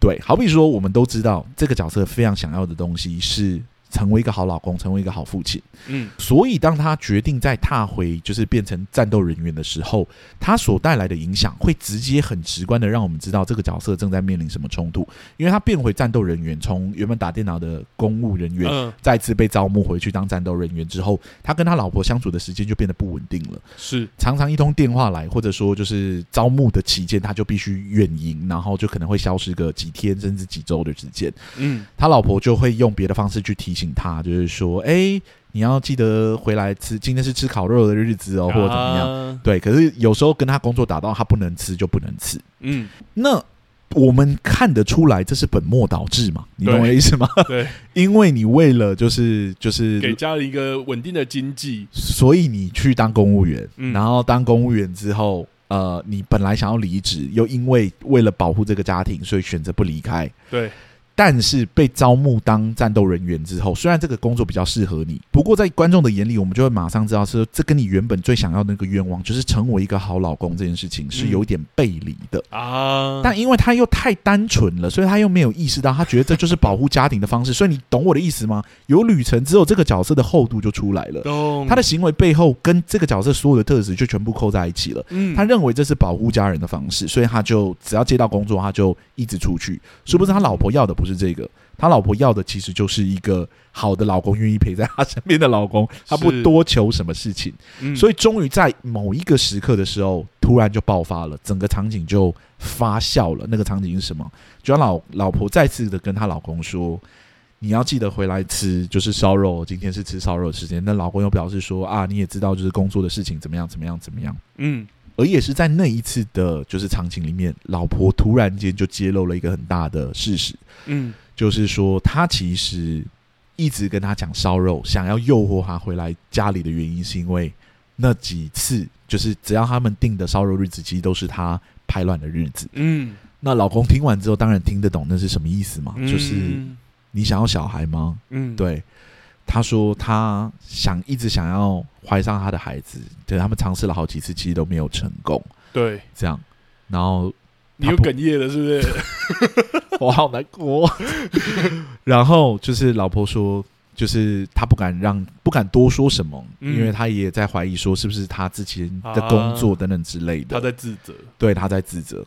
对，好比说，我们都知道这个角色非常想要的东西是。成为一个好老公，成为一个好父亲。嗯，所以当他决定再踏回，就是变成战斗人员的时候，他所带来的影响会直接很直观的让我们知道这个角色正在面临什么冲突。因为他变回战斗人员，从原本打电脑的公务人员，再次被招募回去当战斗人员之后，他跟他老婆相处的时间就变得不稳定了。是，常常一通电话来，或者说就是招募的期间，他就必须远迎，然后就可能会消失个几天甚至几周的时间。嗯，他老婆就会用别的方式去提醒。他就是说，哎、欸，你要记得回来吃，今天是吃烤肉的日子哦，或者怎么样？啊、对，可是有时候跟他工作打到他不能吃就不能吃。嗯，那我们看得出来这是本末倒置嘛？你懂我的意思吗？[laughs] 对，[laughs] 因为你为了就是就是给家里一个稳定的经济，所以你去当公务员，嗯、然后当公务员之后，呃，你本来想要离职，又因为为了保护这个家庭，所以选择不离开。对。但是被招募当战斗人员之后，虽然这个工作比较适合你，不过在观众的眼里，我们就会马上知道，是这跟你原本最想要的那个愿望，就是成为一个好老公这件事情是有点背离的啊。但因为他又太单纯了，所以他又没有意识到，他觉得这就是保护家庭的方式。所以你懂我的意思吗？有旅程之后，这个角色的厚度就出来了。他的行为背后跟这个角色所有的特质就全部扣在一起了。他认为这是保护家人的方式，所以他就只要接到工作，他就一直出去。殊不知他老婆要的不。不是这个，他老婆要的其实就是一个好的老公，愿意陪在他身边的老公。他不多求什么事情，嗯、所以终于在某一个时刻的时候，突然就爆发了，整个场景就发酵了。那个场景是什么？就让老老婆再次的跟她老公说：“你要记得回来吃，就是烧肉。今天是吃烧肉的时间。”那老公又表示说：“啊，你也知道，就是工作的事情怎么样，怎么样，怎么样。”嗯。而也是在那一次的，就是场景里面，老婆突然间就揭露了一个很大的事实，嗯，就是说她其实一直跟他讲烧肉，想要诱惑他回来家里的原因，是因为那几次就是只要他们定的烧肉日子，其实都是他排卵的日子，嗯。那老公听完之后，当然听得懂那是什么意思嘛，就是你想要小孩吗？嗯，对。他说他想一直想要怀上他的孩子，对，他们尝试了好几次，其实都没有成功。对，这样，然后你又哽咽了，是不是？[laughs] 我好难过。[laughs] 然后就是老婆说，就是他不敢让，不敢多说什么，嗯、因为他也在怀疑说是不是他之前的工作等等之类的。他在自责，对，他在自责。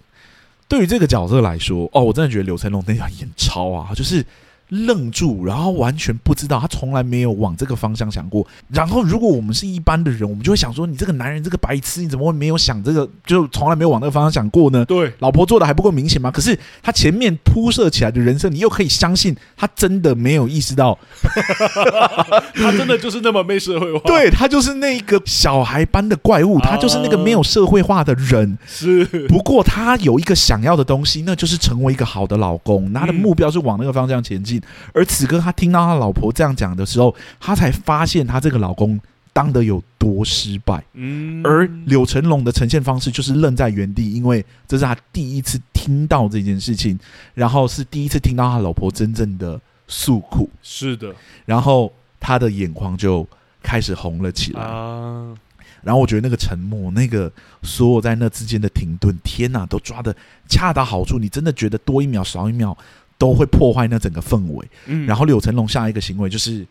对于这个角色来说，哦，我真的觉得刘成龙那样演超啊，就是。愣住，然后完全不知道，他从来没有往这个方向想过。然后，如果我们是一般的人，我们就会想说：“你这个男人，这个白痴，你怎么会没有想这个？就从来没有往那个方向想过呢？”对，老婆做的还不够明显吗？可是他前面铺设起来的人生，你又可以相信他真的没有意识到，[laughs] 他真的就是那么没社会化。[laughs] 对，他就是那个小孩般的怪物，他就是那个没有社会化的人。是，不过他有一个想要的东西，那就是成为一个好的老公。他的目标是往那个方向前进。而此刻，他听到他老婆这样讲的时候，他才发现他这个老公当得有多失败。嗯，而柳成龙的呈现方式就是愣在原地，因为这是他第一次听到这件事情，然后是第一次听到他老婆真正的诉苦。是的，然后他的眼眶就开始红了起来。啊，然后我觉得那个沉默，那个所有在那之间的停顿，天哪，都抓的恰到好处。你真的觉得多一秒少一秒，都会破坏那整个氛围。嗯，然后柳成龙下一个行为就是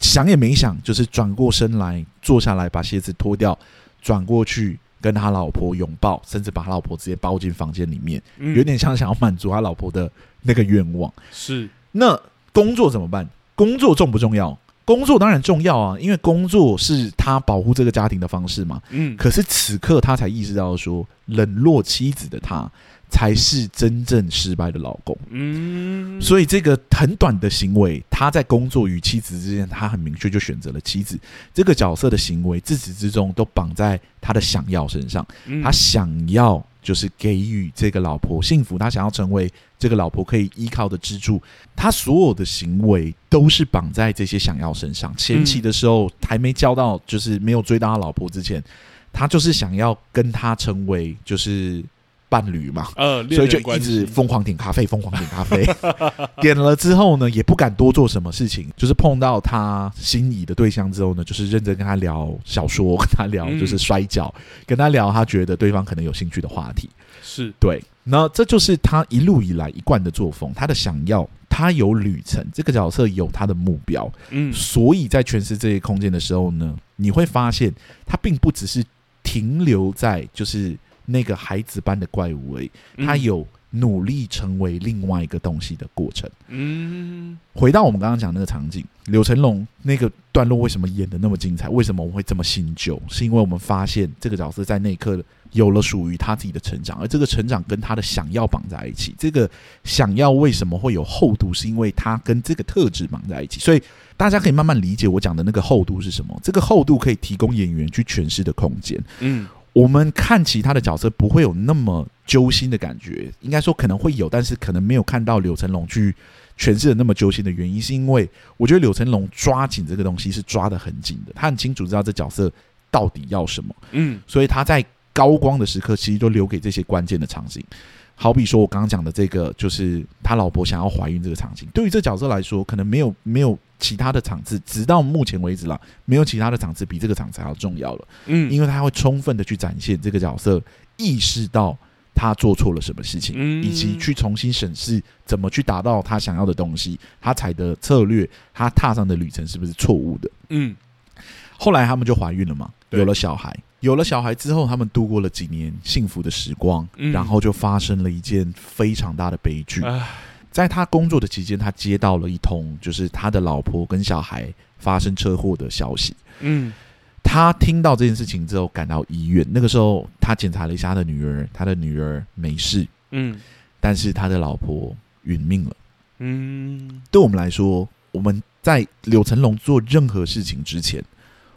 想也没想，就是转过身来坐下来，把鞋子脱掉，转过去跟他老婆拥抱，甚至把他老婆直接抱进房间里面，有点像想要满足他老婆的那个愿望。是，那工作怎么办？工作重不重要？工作当然重要啊，因为工作是他保护这个家庭的方式嘛。嗯，可是此刻他才意识到说，冷落妻子的他。才是真正失败的老公。嗯，所以这个很短的行为，他在工作与妻子之间，他很明确就选择了妻子这个角色的行为，自始至终都绑在他的想要身上。他想要就是给予这个老婆幸福，他想要成为这个老婆可以依靠的支柱。他所有的行为都是绑在这些想要身上。前期的时候还没交到，就是没有追到他老婆之前，他就是想要跟他成为就是。伴侣嘛，呃，所以就一直疯狂点咖啡，疯狂点咖啡。[laughs] 点了之后呢，也不敢多做什么事情，就是碰到他心仪的对象之后呢，就是认真跟他聊小说，跟他聊就是摔跤，嗯、跟他聊他觉得对方可能有兴趣的话题。是对，那这就是他一路以来一贯的作风。他的想要，他有旅程，这个角色有他的目标。嗯，所以在诠释这些空间的时候呢，你会发现他并不只是停留在就是。那个孩子般的怪物而已，他有努力成为另外一个东西的过程。嗯，回到我们刚刚讲那个场景，柳成龙那个段落为什么演的那么精彩？为什么我们会这么心揪？是因为我们发现这个角色在那一刻有了属于他自己的成长，而这个成长跟他的想要绑在一起。这个想要为什么会有厚度？是因为他跟这个特质绑在一起。所以大家可以慢慢理解我讲的那个厚度是什么。这个厚度可以提供演员去诠释的空间。嗯。我们看其他的角色不会有那么揪心的感觉，应该说可能会有，但是可能没有看到柳成龙去诠释的那么揪心的原因，是因为我觉得柳成龙抓紧这个东西是抓得很紧的，他很清楚知道这角色到底要什么，嗯，所以他在高光的时刻其实都留给这些关键的场景。好比说，我刚刚讲的这个，就是他老婆想要怀孕这个场景，对于这角色来说，可能没有没有其他的场次，直到目前为止啦，没有其他的场次比这个场次还要重要了。嗯，因为他会充分的去展现这个角色意识到他做错了什么事情，嗯，以及去重新审视怎么去达到他想要的东西，他采的策略，他踏上的旅程是不是错误的？嗯，后来他们就怀孕了嘛，有了小孩。有了小孩之后，他们度过了几年幸福的时光，嗯、然后就发生了一件非常大的悲剧。在他工作的期间，他接到了一通就是他的老婆跟小孩发生车祸的消息。嗯，他听到这件事情之后，赶到医院。那个时候，他检查了一下他的女儿，他的女儿没事。嗯，但是他的老婆殒命了。嗯，对我们来说，我们在柳成龙做任何事情之前。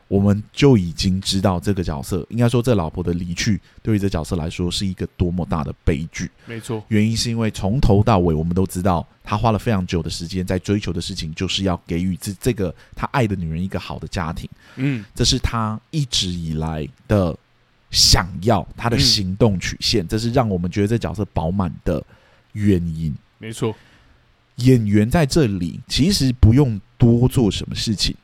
我们就已经知道这个角色，应该说这老婆的离去，对于这角色来说是一个多么大的悲剧。没错，原因是因为从头到尾，我们都知道他花了非常久的时间在追求的事情，就是要给予这这个他爱的女人一个好的家庭。嗯，这是他一直以来的想要，他的行动曲线，嗯、这是让我们觉得这角色饱满的原因。没错，演员在这里其实不用多做什么事情。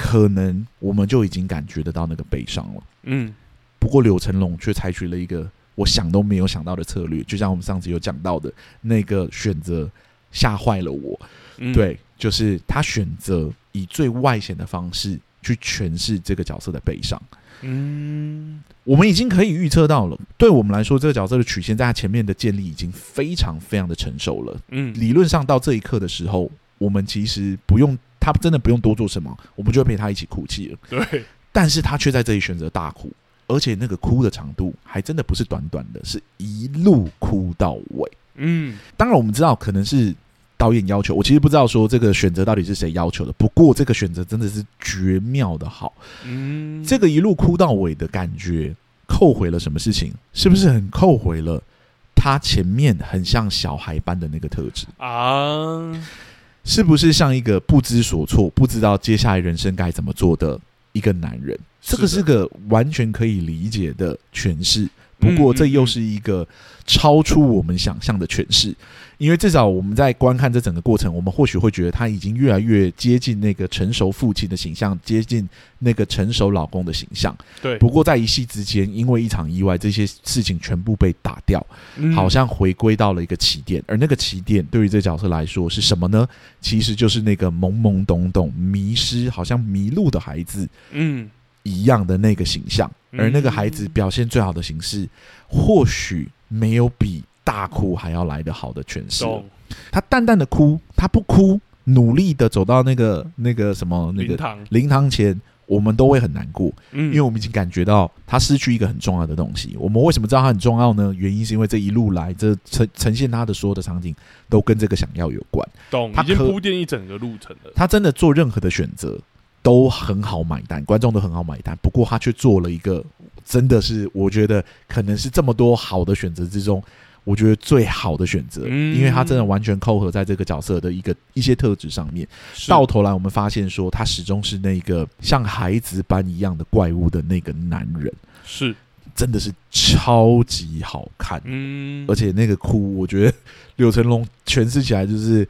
可能我们就已经感觉得到那个悲伤了。嗯，不过柳成龙却采取了一个我想都没有想到的策略，就像我们上次有讲到的那个选择吓坏了我。嗯，对，就是他选择以最外显的方式去诠释这个角色的悲伤。嗯，我们已经可以预测到了，对我们来说，这个角色的曲线在他前面的建立已经非常非常的成熟了。嗯，理论上到这一刻的时候，我们其实不用他真的不用多做什么，我们就会陪他一起哭泣了。对，但是他却在这里选择大哭，而且那个哭的长度还真的不是短短的，是一路哭到尾。嗯，当然我们知道可能是。导演要求我，其实不知道说这个选择到底是谁要求的。不过这个选择真的是绝妙的好，嗯，这个一路哭到尾的感觉，后悔了什么事情？是不是很后悔了他前面很像小孩般的那个特质啊？是不是像一个不知所措、不知道接下来人生该怎么做的一个男人？这个是个完全可以理解的诠释。不过这又是一个超出我们想象的诠释。因为至少我们在观看这整个过程，我们或许会觉得他已经越来越接近那个成熟父亲的形象，接近那个成熟老公的形象。对。不过在一夕之间，因为一场意外，这些事情全部被打掉，嗯、好像回归到了一个起点。而那个起点对于这个角色来说是什么呢？其实就是那个懵懵懂懂、迷失、好像迷路的孩子，嗯，一样的那个形象。而那个孩子表现最好的形式，或许没有比。大哭还要来得好的诠释，他淡淡的哭，他不哭，努力的走到那个那个什么那个灵堂前，我们都会很难过，嗯，因为我们已经感觉到他失去一个很重要的东西。我们为什么知道他很重要呢？原因是因为这一路来，这呈呈现他的所有的场景都跟这个想要有关。懂，已经铺垫一整个路程了。他真的做任何的选择都很好买单，观众都很好买单。不过他却做了一个，真的是我觉得可能是这么多好的选择之中。我觉得最好的选择，因为他真的完全扣合在这个角色的一个一些特质上面。到头来，我们发现说，他始终是那个像孩子般一样的怪物的那个男人，是真的是超级好看。嗯，而且那个哭，我觉得柳成龙诠释起来就是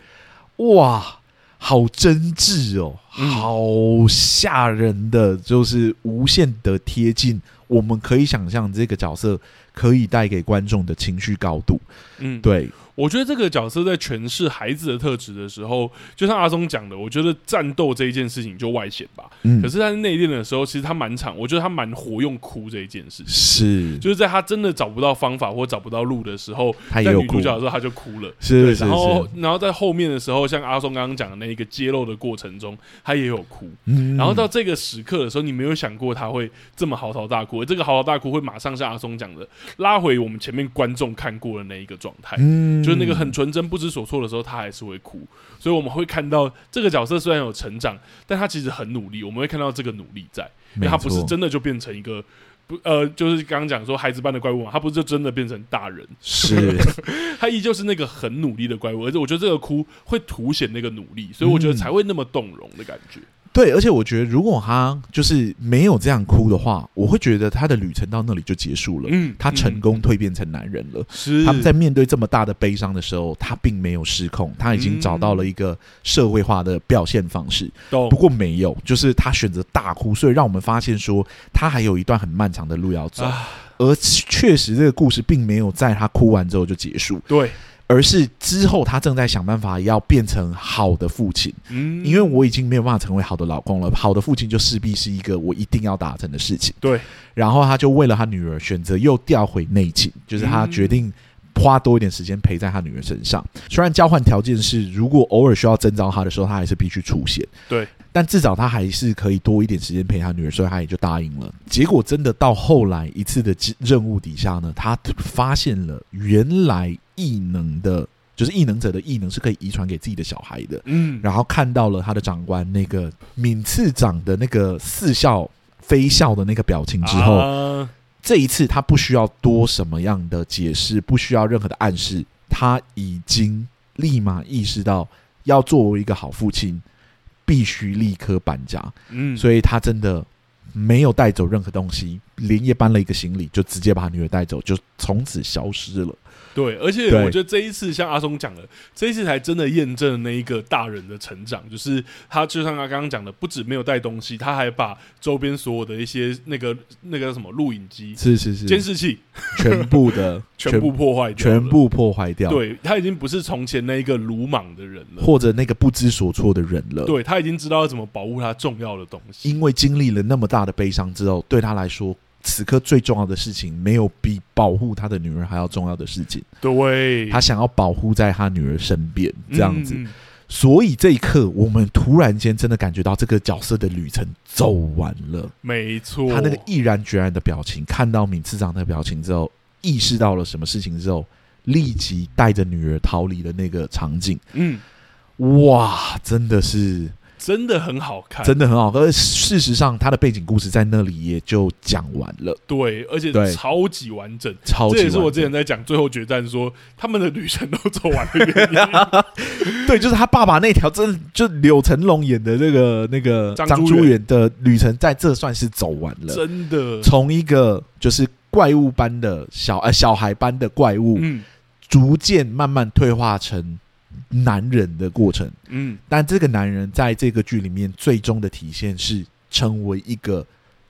哇，好真挚哦，好吓人的，就是无限的贴近。我们可以想象这个角色可以带给观众的情绪高度，嗯，对。我觉得这个角色在诠释孩子的特质的时候，就像阿松讲的，我觉得战斗这一件事情就外显吧。嗯，可是他在内练的时候，其实他蛮长，我觉得他蛮活用哭这一件事情。是，就是在他真的找不到方法或找不到路的时候，他也有哭。在女主角的时候他就哭了。是，然后，然后在后面的时候，像阿松刚刚讲的那一个揭露的过程中，他也有哭。嗯，然后到这个时刻的时候，你没有想过他会这么嚎啕大哭，这个嚎啕大哭会马上像阿松讲的，拉回我们前面观众看过的那一个状态。嗯。就是那个很纯真、不知所措的时候，他还是会哭，所以我们会看到这个角色虽然有成长，但他其实很努力。我们会看到这个努力在，因为他不是真的就变成一个不呃，就是刚刚讲说孩子般的怪物嘛，他不是就真的变成大人，是。[laughs] 他依旧是那个很努力的怪物，而且我觉得这个哭会凸显那个努力，所以我觉得才会那么动容的感觉。对，而且我觉得，如果他就是没有这样哭的话，我会觉得他的旅程到那里就结束了。嗯，他成功蜕变成男人了。是，他们在面对这么大的悲伤的时候，他并没有失控，他已经找到了一个社会化的表现方式。不过没有，就是他选择大哭，所以让我们发现说，他还有一段很漫长的路要走。而确实，这个故事并没有在他哭完之后就结束。对。而是之后，他正在想办法要变成好的父亲，嗯，因为我已经没有办法成为好的老公了。好的父亲就势必是一个我一定要达成的事情。对，然后他就为了他女儿选择又调回内勤，就是他决定花多一点时间陪在他女儿身上。虽然交换条件是，如果偶尔需要征召他的时候，他还是必须出现。对，但至少他还是可以多一点时间陪他女儿，所以他也就答应了。结果真的到后来一次的任务底下呢，他发现了原来。异能的，就是异能者的异能是可以遗传给自己的小孩的。嗯，然后看到了他的长官那个闵次长的那个似笑非笑的那个表情之后，啊、这一次他不需要多什么样的解释，不需要任何的暗示，他已经立马意识到要作为一个好父亲，必须立刻搬家。嗯，所以他真的没有带走任何东西。连夜搬了一个行李，就直接把他女儿带走，就从此消失了。对，而且我觉得这一次像阿松讲的，这一次才真的验证了那一个大人的成长，就是他就像他刚刚讲的，不止没有带东西，他还把周边所有的一些那个那个什么录影机、是是是监视器全部的 [laughs] 全部破坏掉，全部破坏掉。对，他已经不是从前那一个鲁莽的人了，或者那个不知所措的人了。对，他已经知道要怎么保护他重要的东西，因为经历了那么大的悲伤之后，对他来说。此刻最重要的事情，没有比保护他的女儿还要重要的事情。对，他想要保护在他女儿身边，这样子。嗯、所以这一刻，我们突然间真的感觉到这个角色的旅程走完了。没错，他那个毅然决然的表情，看到闵次长的表情之后，意识到了什么事情之后，立即带着女儿逃离了那个场景。嗯，哇，真的是。真的很好看，真的很好看。而事实上，他的背景故事在那里也就讲完了。对，而且超级完整，超级。这也是我之前在讲最后决战说他们的旅程都走完的原因。[laughs] 对，就是他爸爸那条，真就柳成龙演的那个那个张珠远的旅程，在这算是走完了。真的，从一个就是怪物般的小呃小孩般的怪物，嗯，逐渐慢慢退化成。男人的过程，嗯，但这个男人在这个剧里面最终的体现是成为一个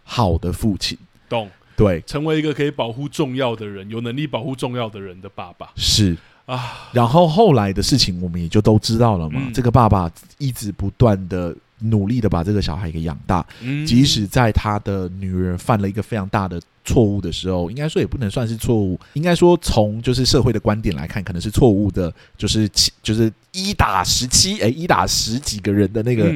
好的父亲，懂？对，成为一个可以保护重要的人、有能力保护重要的人的爸爸是啊。然后后来的事情我们也就都知道了嘛。嗯，这个爸爸一直不断的努力的把这个小孩给养大，嗯，即使在他的女儿犯了一个非常大的。错误的时候，应该说也不能算是错误，应该说从就是社会的观点来看，可能是错误的，就是七就是一打十七，哎，一打十几个人的那个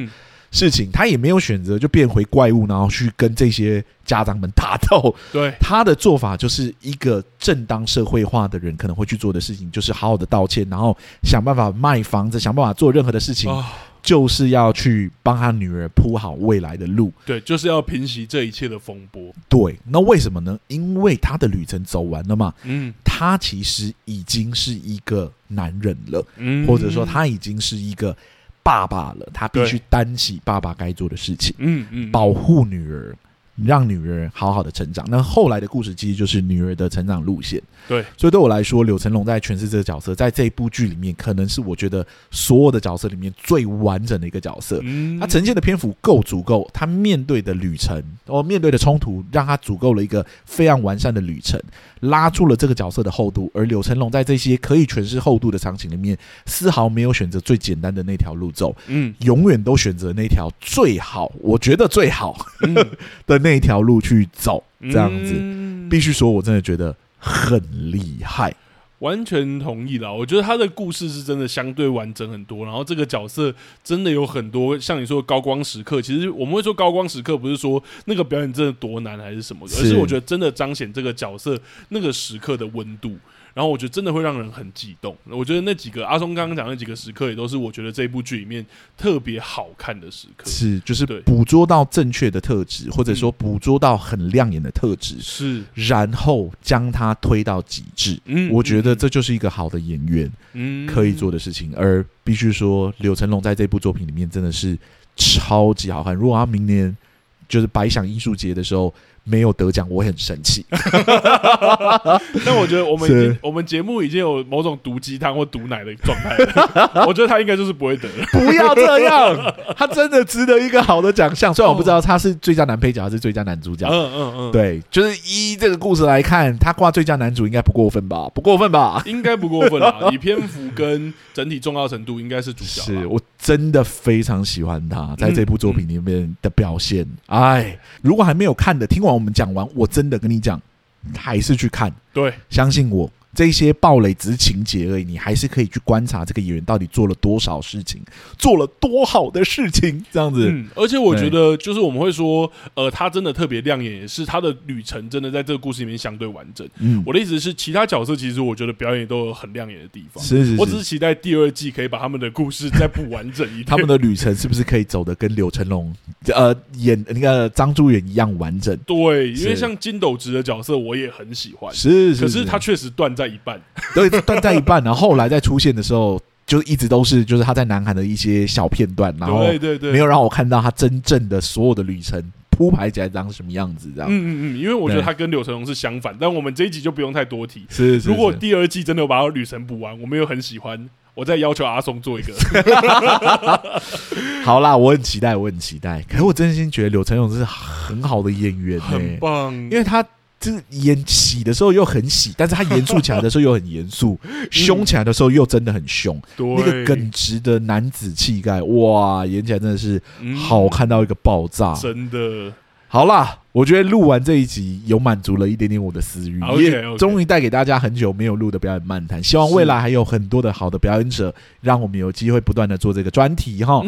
事情，他也没有选择就变回怪物，然后去跟这些家长们打斗。对，他的做法就是一个正当社会化的人可能会去做的事情，就是好好的道歉，然后想办法卖房子，想办法做任何的事情。哦就是要去帮他女儿铺好未来的路，对，就是要平息这一切的风波。对，那为什么呢？因为他的旅程走完了嘛，嗯，他其实已经是一个男人了，嗯，或者说他已经是一个爸爸了，他必须担起爸爸该做的事情，嗯嗯，保护女儿。让女儿好好的成长。那后来的故事其实就是女儿的成长路线。对，所以对我来说，柳成龙在诠释这个角色，在这一部剧里面，可能是我觉得所有的角色里面最完整的一个角色。嗯，他呈现的篇幅够足够，他面对的旅程，哦，面对的冲突，让他足够了一个非常完善的旅程，拉住了这个角色的厚度。而柳成龙在这些可以诠释厚度的场景里面，丝毫没有选择最简单的那条路走，嗯，永远都选择那条最好，我觉得最好 [laughs] 的。那条路去走，这样子，嗯、必须说，我真的觉得很厉害，完全同意啦。我觉得他的故事是真的相对完整很多，然后这个角色真的有很多像你说的高光时刻。其实我们会说高光时刻，不是说那个表演真的多难还是什么的，而是我觉得真的彰显这个角色那个时刻的温度。然后我觉得真的会让人很激动。我觉得那几个阿松刚刚讲的那几个时刻，也都是我觉得这部剧里面特别好看的时刻。是，就是捕捉到正确的特质，或者说捕捉到很亮眼的特质，是，然后将它推到极致。嗯，我觉得这就是一个好的演员嗯可以做的事情。而必须说，柳成龙在这部作品里面真的是超级好看。如果他明年就是百想艺术节的时候。没有得奖，我很生气。[laughs] 但我觉得我们已经，我们节目已经有某种毒鸡汤或毒奶的状态。[laughs] 我觉得他应该就是不会得。不要这样，[laughs] 他真的值得一个好的奖项。虽然我不知道他是最佳男配角还是最佳男主角。嗯嗯嗯，对，就是依这个故事来看，他挂最佳男主应该不过分吧？不过分吧？应该不过分啊。以篇幅跟整体重要程度，应该是主角。是我真的非常喜欢他在这部作品里面的表现。哎，如果还没有看的，听完。我们讲完，我真的跟你讲，还是去看，对，相信我。这些暴雷只是情节而已，你还是可以去观察这个演员到底做了多少事情，做了多好的事情，这样子。嗯，而且我觉得，就是我们会说，呃，他真的特别亮眼，也是他的旅程真的在这个故事里面相对完整。嗯，我的意思是，其他角色其实我觉得表演都有很亮眼的地方。是是是，我只是期待第二季可以把他们的故事再补完整一点。[laughs] 他们的旅程是不是可以走的跟柳成龙呃演那个张珠远一样完整？对，因为像金斗直的角色我也很喜欢，是，是，是，可是他确实断在一半。[laughs] 对，断在一半，然后后来再出现的时候，就一直都是就是他在南韩的一些小片段，然后对对对，没有让我看到他真正的所有的旅程铺排起来长什么样子，这样。嗯嗯嗯，因为我觉得他跟柳成龙是相反，但我们这一集就不用太多提。是，是，是，如果第二季真的有把《旅程》补完，我们又很喜欢，我再要求阿松做一个。[laughs] [laughs] 好啦，我很期待，我很期待。可是我真心觉得柳成龙是很好的演员、欸，很棒，因为他。就是演喜的时候又很喜，但是他严肃起来的时候又很严肃，[laughs] 凶起来的时候又真的很凶，那个耿直的男子气概，哇，演起来真的是好看到一个爆炸，真的。好啦，我觉得录完这一集有满足了一点点我的私欲，也终于带给大家很久没有录的表演漫谈。希望未来还有很多的好的表演者，让我们有机会不断的做这个专题哈。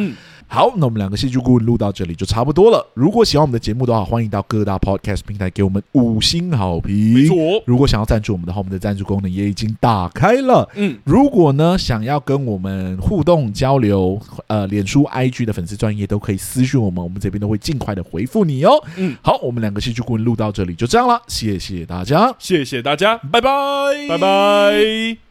好，那我们两个戏剧顾问录到这里就差不多了。如果喜欢我们的节目的话，欢迎到各大 Podcast 平台给我们五星好评。没错，如果想要赞助我们的话，我们的赞助功能也已经打开了。嗯，如果呢想要跟我们互动交流，呃，脸书、IG 的粉丝专业都可以私讯我们，我们这边都会尽快的回复你哦。嗯，好，我们两个戏剧顾问录到这里就这样了，谢谢大家，谢谢大家，拜拜，拜拜。